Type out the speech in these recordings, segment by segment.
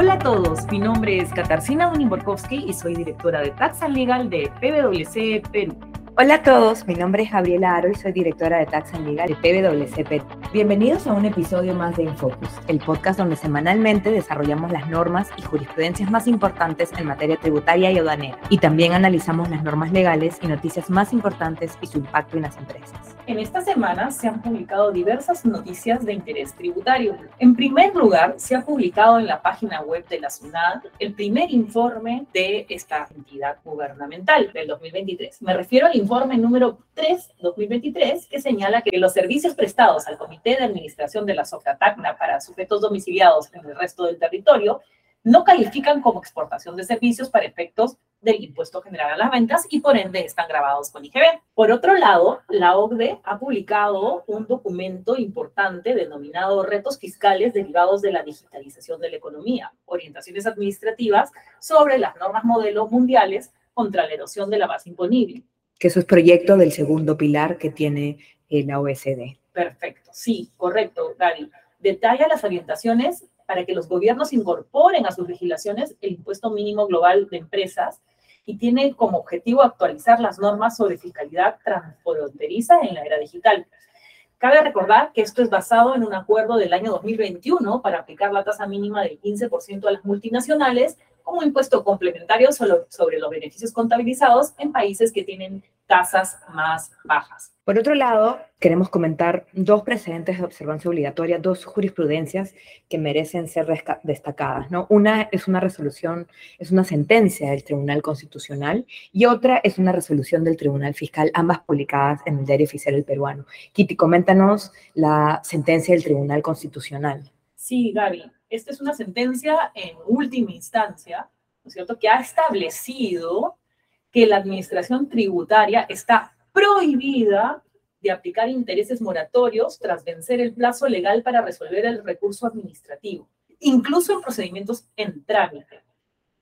Hola a todos, mi nombre es Katarzyna Uniborkowski y soy directora de Tax and Legal de PwC Perú. Hola a todos, mi nombre es Gabriela Aro y soy directora de Tax and Legal de PwC. Bienvenidos a un episodio más de Infocus, el podcast donde semanalmente desarrollamos las normas y jurisprudencias más importantes en materia tributaria y aduanera. Y también analizamos las normas legales y noticias más importantes y su impacto en las empresas. En esta semana se han publicado diversas noticias de interés tributario. En primer lugar, se ha publicado en la página web de la SUNAT el primer informe de esta entidad gubernamental del 2023. Me refiero al informe número 3 2023 que señala que los servicios prestados al Comité de Administración de la Socatacna para sujetos domiciliados en el resto del territorio no califican como exportación de servicios para efectos del impuesto general a las ventas y por ende están grabados con IGB. Por otro lado, la OCDE ha publicado un documento importante denominado Retos fiscales derivados de la digitalización de la economía, orientaciones administrativas sobre las normas modelo mundiales contra la erosión de la base imponible. Que eso es proyecto del segundo pilar que tiene eh, la OSD. Perfecto, sí, correcto, Gaby. Detalla las orientaciones para que los gobiernos incorporen a sus legislaciones el impuesto mínimo global de empresas y tiene como objetivo actualizar las normas sobre fiscalidad transfronteriza en la era digital. Cabe recordar que esto es basado en un acuerdo del año 2021 para aplicar la tasa mínima del 15% a las multinacionales como impuesto complementario sobre los beneficios contabilizados en países que tienen tasas más bajas. Por otro lado, queremos comentar dos precedentes de observancia obligatoria, dos jurisprudencias que merecen ser destacadas. ¿no? Una es una resolución, es una sentencia del Tribunal Constitucional y otra es una resolución del Tribunal Fiscal, ambas publicadas en el Diario Oficial del Peruano. Kitty, coméntanos la sentencia del Tribunal Constitucional. Sí, Gaby. Esta es una sentencia en última instancia, ¿no es cierto?, que ha establecido que la administración tributaria está prohibida de aplicar intereses moratorios tras vencer el plazo legal para resolver el recurso administrativo, incluso en procedimientos en trámite.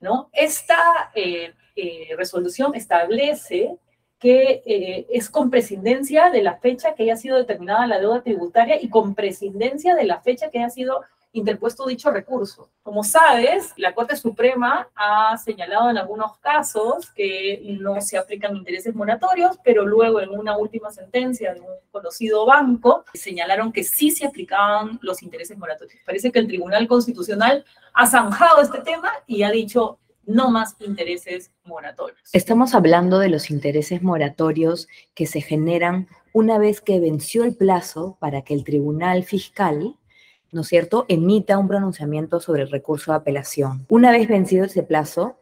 ¿no? Esta eh, eh, resolución establece que eh, es con prescindencia de la fecha que haya sido determinada la deuda tributaria y con prescindencia de la fecha que haya sido interpuesto dicho recurso. Como sabes, la Corte Suprema ha señalado en algunos casos que no se aplican intereses moratorios, pero luego en una última sentencia de un conocido banco señalaron que sí se aplicaban los intereses moratorios. Parece que el Tribunal Constitucional ha zanjado este tema y ha dicho no más intereses moratorios. Estamos hablando de los intereses moratorios que se generan una vez que venció el plazo para que el Tribunal Fiscal ¿no es cierto?, emita un pronunciamiento sobre el recurso de apelación. Una vez vencido ese plazo,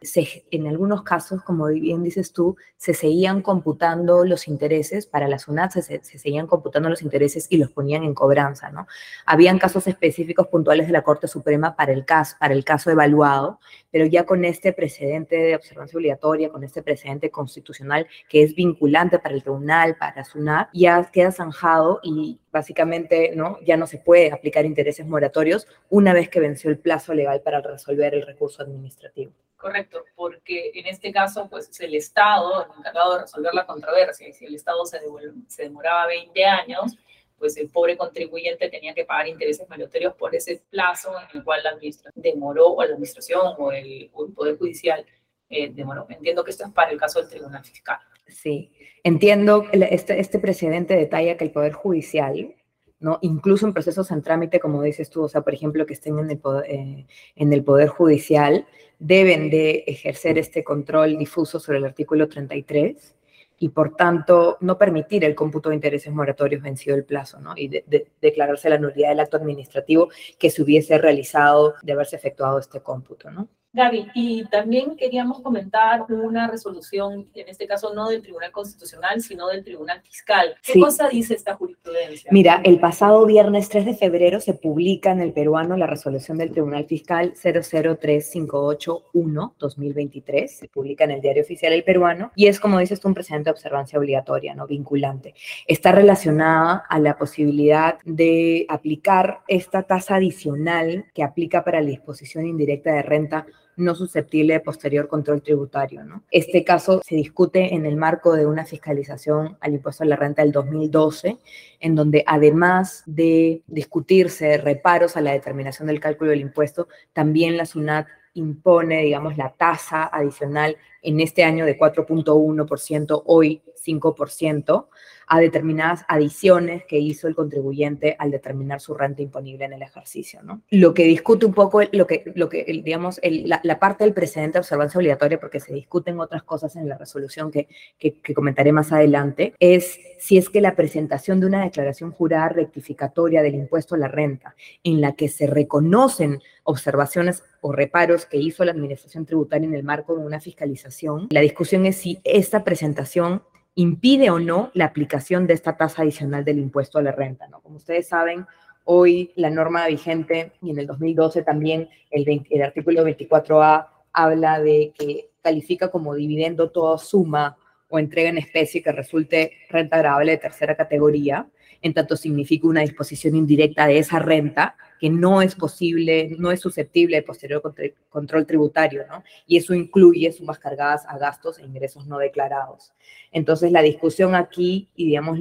en algunos casos, como bien dices tú, se seguían computando los intereses, para la SUNAT se, se, seguían computando los intereses y los ponían en cobranza, ¿no? Habían casos específicos puntuales de la Corte Suprema para el caso, para el caso evaluado, pero ya con este precedente de observancia obligatoria, con este precedente constitucional que es vinculante para el tribunal, para SUNAT, ya queda zanjado y básicamente ¿no? ya no se puede aplicar intereses moratorios una vez que venció el plazo legal para resolver el recurso administrativo. Correcto, porque en este caso, pues es el Estado encargado de resolver la controversia, y si el Estado se, se demoraba 20 años, pues el pobre contribuyente tenía que pagar intereses moratorios por ese plazo en el cual la administración demoró, o la administración o el, Poder Judicial eh, demoró. Entiendo que esto es para el caso del Tribunal Fiscal. Sí, entiendo, este, este precedente detalla que el Poder Judicial, ¿no? incluso en procesos en trámite, como dices tú, o sea, por ejemplo, que estén en el, poder, eh, en el Poder Judicial, deben de ejercer este control difuso sobre el artículo 33 y por tanto no permitir el cómputo de intereses moratorios vencido el plazo, ¿no? Y de, declararse la nulidad del acto administrativo que se hubiese realizado de haberse efectuado este cómputo, ¿no? Gaby, y también queríamos comentar una resolución, en este caso no del Tribunal Constitucional, sino del Tribunal Fiscal. ¿Qué cosa dice esta jurisprudencia? Mira, el pasado viernes 3 de febrero se publica en el peruano la resolución del Tribunal Fiscal 003581-2023, se publica en el Diario Oficial del Peruano, y es, como dices un precedente de observancia obligatoria, no vinculante. Está relacionada a la posibilidad de aplicar esta tasa adicional que aplica para la disposición indirecta de renta no susceptible de posterior control tributario. ¿no? Este caso se discute en el marco de una fiscalización al impuesto a la renta del 2012, en donde además de discutirse reparos a la determinación del cálculo del impuesto, también la SUNAT impone, digamos, la tasa adicional en este año de 4.1%, hoy 5%, a determinadas adiciones que hizo el contribuyente al determinar su renta imponible en el ejercicio. ¿no? Lo que discute un poco, lo que, lo que digamos, la, parte del precedente de observancia obligatoria, porque se discuten otras cosas en la resolución que, que, que comentaré más adelante, es si es que la presentación de una declaración jurada rectificatoria del impuesto a la renta, en la que se reconocen observaciones o reparos que hizo la Administración Tributaria en el marco de una fiscalización, la discusión es si esta presentación impide o no la aplicación de esta tasa adicional del impuesto a la renta. ¿no? Como ustedes saben, hoy la norma vigente y en el 2012 también el, el artículo 24A habla de que califica como dividendo toda suma o entrega en especie que resulte renta agradable de tercera categoría, en tanto significa una disposición indirecta de esa renta que no es posible, no es susceptible de posterior control tributario, ¿no? Y eso incluye sumas cargadas a gastos e ingresos no declarados. Entonces, la discusión aquí y, digamos,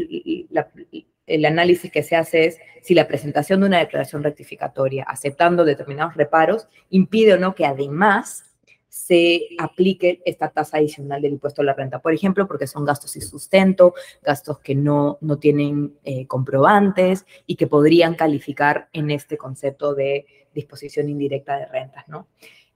el análisis que se hace es si la presentación de una declaración rectificatoria aceptando determinados reparos impide o no que además se aplique esta tasa adicional del impuesto a la renta. Por ejemplo, porque son gastos sin sustento, gastos que no, no tienen eh, comprobantes y que podrían calificar en este concepto de disposición indirecta de rentas, ¿no?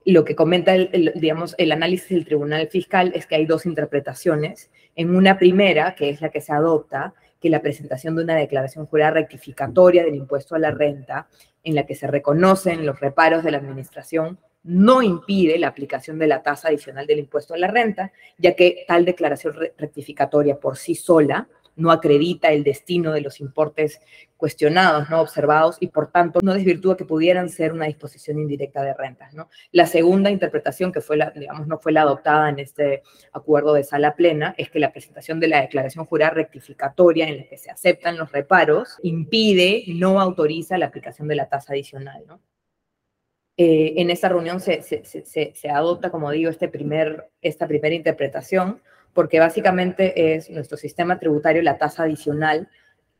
Lo que comenta, el, digamos, el análisis del Tribunal Fiscal es que hay dos interpretaciones. En una primera, que es la que se adopta, que la presentación de una declaración jurada rectificatoria del impuesto a la renta, en la que se reconocen los reparos de la administración no impide la aplicación de la tasa adicional del impuesto a la renta, ya que tal declaración rectificatoria por sí sola no acredita el destino de los importes cuestionados, no observados, y por tanto no desvirtúa que pudieran ser una disposición indirecta de rentas. La segunda interpretación, que fue digamos, no fue la adoptada en este acuerdo de sala plena, es que la presentación de la declaración jurada rectificatoria en la que se aceptan los reparos impide, no autoriza la aplicación de la tasa adicional. ¿no? Eh, en esta reunión se, adopta, como digo, este esta primera interpretación, porque básicamente es nuestro sistema tributario, la tasa adicional,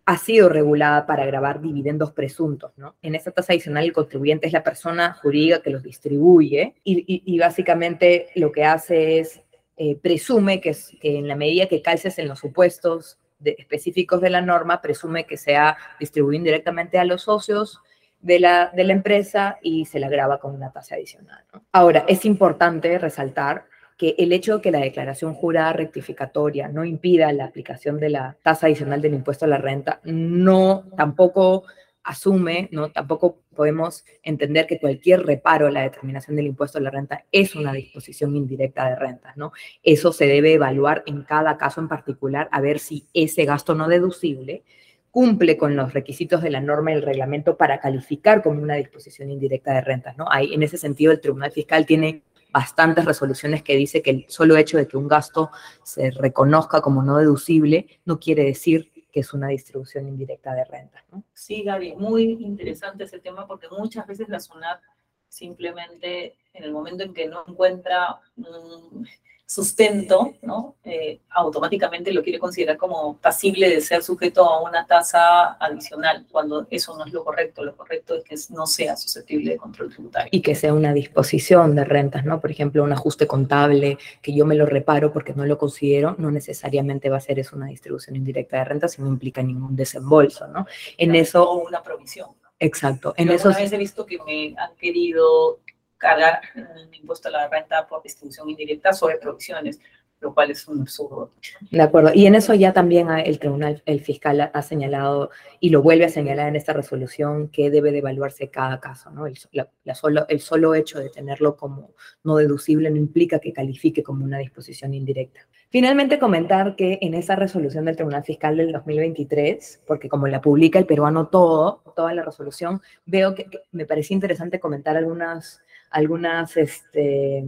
ha sido regulada para grabar dividendos presuntos. En esta tasa adicional el contribuyente es la persona jurídica que los distribuye y, básicamente lo que hace es eh, presume que, que, en la medida que calces en los supuestos específicos de la norma, presume que se ha distribuido indirectamente a los socios, de la, de la empresa y se la graba con una tasa adicional. Ahora, es importante resaltar que el hecho de que la declaración jurada rectificatoria no impida la aplicación de la tasa adicional del impuesto a la renta, no tampoco asume, no tampoco podemos entender que cualquier reparo a la determinación del impuesto a la renta es una disposición indirecta de rentas, ¿no? Eso se debe evaluar en cada caso en particular a ver si ese gasto no deducible cumple con los requisitos de la norma y el reglamento para calificar como una disposición indirecta de rentas. ¿no? Hay, en ese sentido, el Tribunal Fiscal tiene bastantes resoluciones que dice que el solo hecho de que un gasto se reconozca como no deducible no quiere decir que es una distribución indirecta de rentas. Sí, Gaby, muy interesante ese tema porque muchas veces la SUNAT simplemente en el momento en que no encuentra sustento, ¿no? Eh, automáticamente lo quiere considerar como pasible de ser sujeto a una tasa adicional, cuando eso no es lo correcto. Lo correcto es que no sea susceptible de control tributario. Y que sea una disposición de rentas, ¿no? Por ejemplo, un ajuste contable, que yo me lo reparo porque no lo considero, no necesariamente va a ser eso una distribución indirecta de rentas y no implica ningún desembolso, ¿no? En eso... O una provisión. Exacto. En eso... vez he visto que me han querido cargar el impuesto a la renta por distribución indirecta sobre provisiones, lo cual es un absurdo. De acuerdo. Y en eso ya también el tribunal, el fiscal ha señalado y lo vuelve a señalar en esta resolución que debe de evaluarse cada caso, ¿no? El, solo, el solo hecho de tenerlo como no deducible no implica que califique como una disposición indirecta. Finalmente, comentar que en esa resolución del Tribunal Fiscal del 2023, porque como la publica el peruano todo, toda la resolución, veo que, que me parecía interesante comentar algunas algunas este,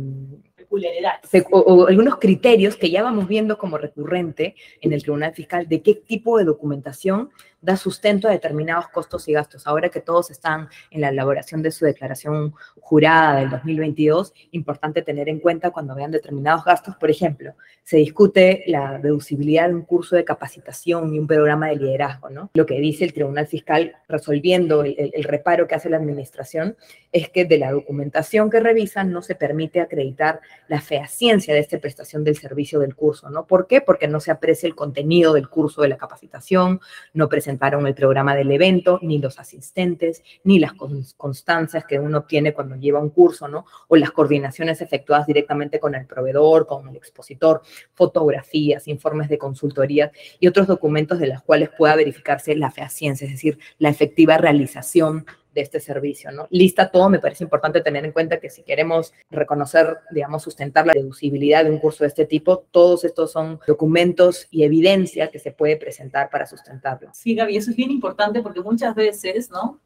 o, algunos criterios que ya vamos viendo como recurrente en el Tribunal Fiscal de qué tipo de documentación da sustento a determinados costos y gastos. Ahora que todos están en la elaboración de su declaración jurada del 2022, importante tener en cuenta cuando vean determinados gastos, por ejemplo, se discute la deducibilidad de un curso de capacitación y un programa de liderazgo, ¿no? Lo que dice el Tribunal Fiscal resolviendo el, reparo que hace la administración es que de la documentación que revisan no se permite acreditar la fehaciencia de esta prestación del servicio del curso, ¿no? ¿Por qué? Porque no se aprecia el contenido del curso de la capacitación, no presentaron el programa del evento, ni los asistentes, ni las constancias que uno obtiene cuando lleva un curso, ¿no? O las coordinaciones efectuadas directamente con el proveedor, con el expositor, fotografías, informes de consultoría y otros documentos de los cuales pueda verificarse la fehaciencia, es decir, la efectiva realización de este servicio, ¿no? Lista todo, me parece importante tener en cuenta que si queremos reconocer, digamos, sustentar la deducibilidad de un curso de este tipo, todos estos son documentos y evidencia que se puede presentar para sustentarlo. Sí, Gaby, eso es bien importante porque muchas veces, ¿no?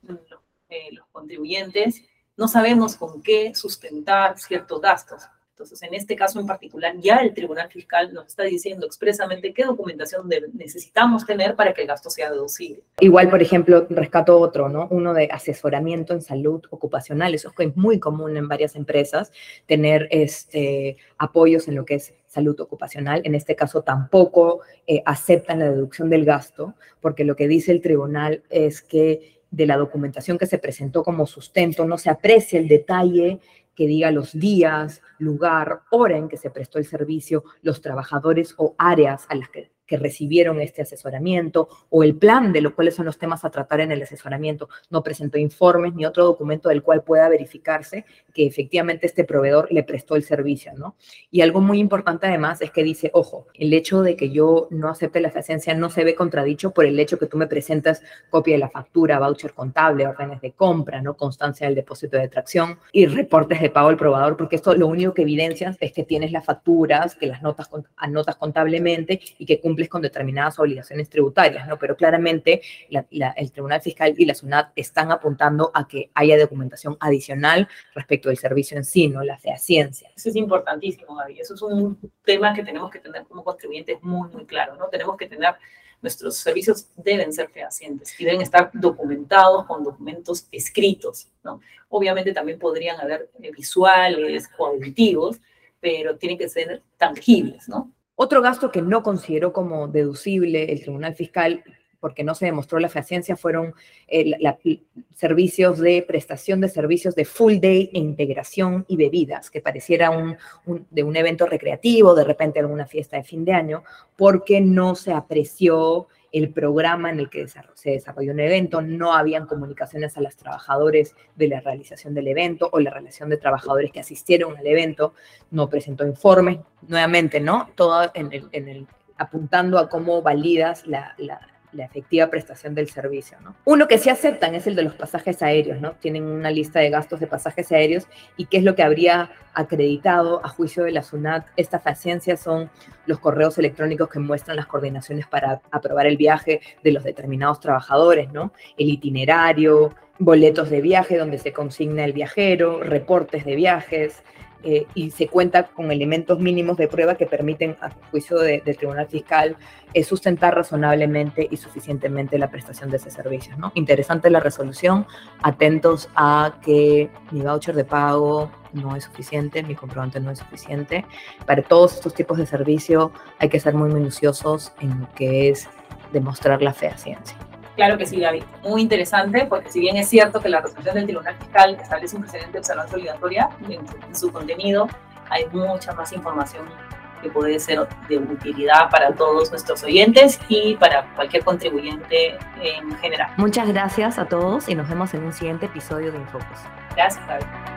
Eh, los contribuyentes no sabemos con qué sustentar ciertos gastos. Entonces, en este caso en particular, ya el Tribunal Fiscal nos está diciendo expresamente qué documentación necesitamos tener para que el gasto sea deducible. Igual, por ejemplo, rescato otro, ¿no? Uno de asesoramiento en salud ocupacional. Eso es muy común en varias empresas, tener este, apoyos en lo que es salud ocupacional. En este caso tampoco eh, aceptan la deducción del gasto, porque lo que dice el tribunal es que de la documentación que se presentó como sustento no se aprecia el detalle que diga los días, lugar, hora en que se prestó el servicio, los trabajadores o áreas a las que que recibieron este asesoramiento o el plan de lo cuáles son los temas a tratar en el asesoramiento. No presentó informes ni otro documento del cual pueda verificarse que efectivamente este proveedor le prestó el servicio, ¿no? Y algo muy importante además es que dice, ojo, el hecho de que yo no acepte la eficiencia no se ve contradicho por el hecho que tú me presentas copia de la factura, voucher contable, órdenes de compra, ¿no? Constancia del depósito de tracción y reportes de pago al probador, porque esto lo único que evidencias es que tienes las facturas, que las notas anotas contablemente y que cumples con determinadas obligaciones tributarias, ¿no? Pero claramente el Tribunal Fiscal y la SUNAT están apuntando a que haya documentación adicional respecto del servicio en sí, ¿no? La fehaciencia. Eso es importantísimo, Gaby. Eso es un tema que tenemos que tener como contribuyentes muy, muy claro, ¿no? Tenemos que tener nuestros servicios deben ser fehacientes y deben estar documentados con documentos escritos, ¿no? Obviamente también podrían haber visuales o auditivos, pero tienen que ser tangibles, ¿no? Otro gasto que no consideró como deducible el Tribunal Fiscal porque no se demostró la fehaciencia, fueron eh, servicios de prestación de servicios de full day e integración y bebidas, que pareciera un, de un evento recreativo, de repente alguna fiesta de fin de año, porque no se apreció el programa en el que se desarrolló un evento, no habían comunicaciones a los trabajadores de la realización del evento o la relación de trabajadores que asistieron al evento, no presentó informes, nuevamente, ¿no? Todo en el, apuntando a cómo validas la, la efectiva prestación del servicio. ¿no? Uno que sí aceptan es el de los pasajes aéreos, ¿no? Tienen una lista de gastos de pasajes aéreos y qué es lo que habría acreditado a juicio de la SUNAT esta faciencia son los correos electrónicos que muestran las coordinaciones para aprobar el viaje de los determinados trabajadores, ¿no? El itinerario, boletos de viaje donde se consigna el viajero, reportes de viajes, eh, y se cuenta con elementos mínimos de prueba que permiten, a juicio del Tribunal Fiscal, eh, sustentar razonablemente y suficientemente la prestación de ese servicio. ¿no? Interesante la resolución, atentos a que mi voucher de pago no es suficiente, mi comprobante no es suficiente. Para todos estos tipos de servicio hay que ser muy minuciosos en lo que es demostrar la fehaciencia. Claro que sí, Gaby. Muy interesante, porque si bien es cierto que la resolución del Tribunal Fiscal establece un precedente de observancia obligatoria, en, su contenido hay mucha más información que puede ser de utilidad para todos nuestros oyentes y para cualquier contribuyente en general. Muchas gracias a todos y nos vemos en un siguiente episodio de Infocus. Gracias, Gaby.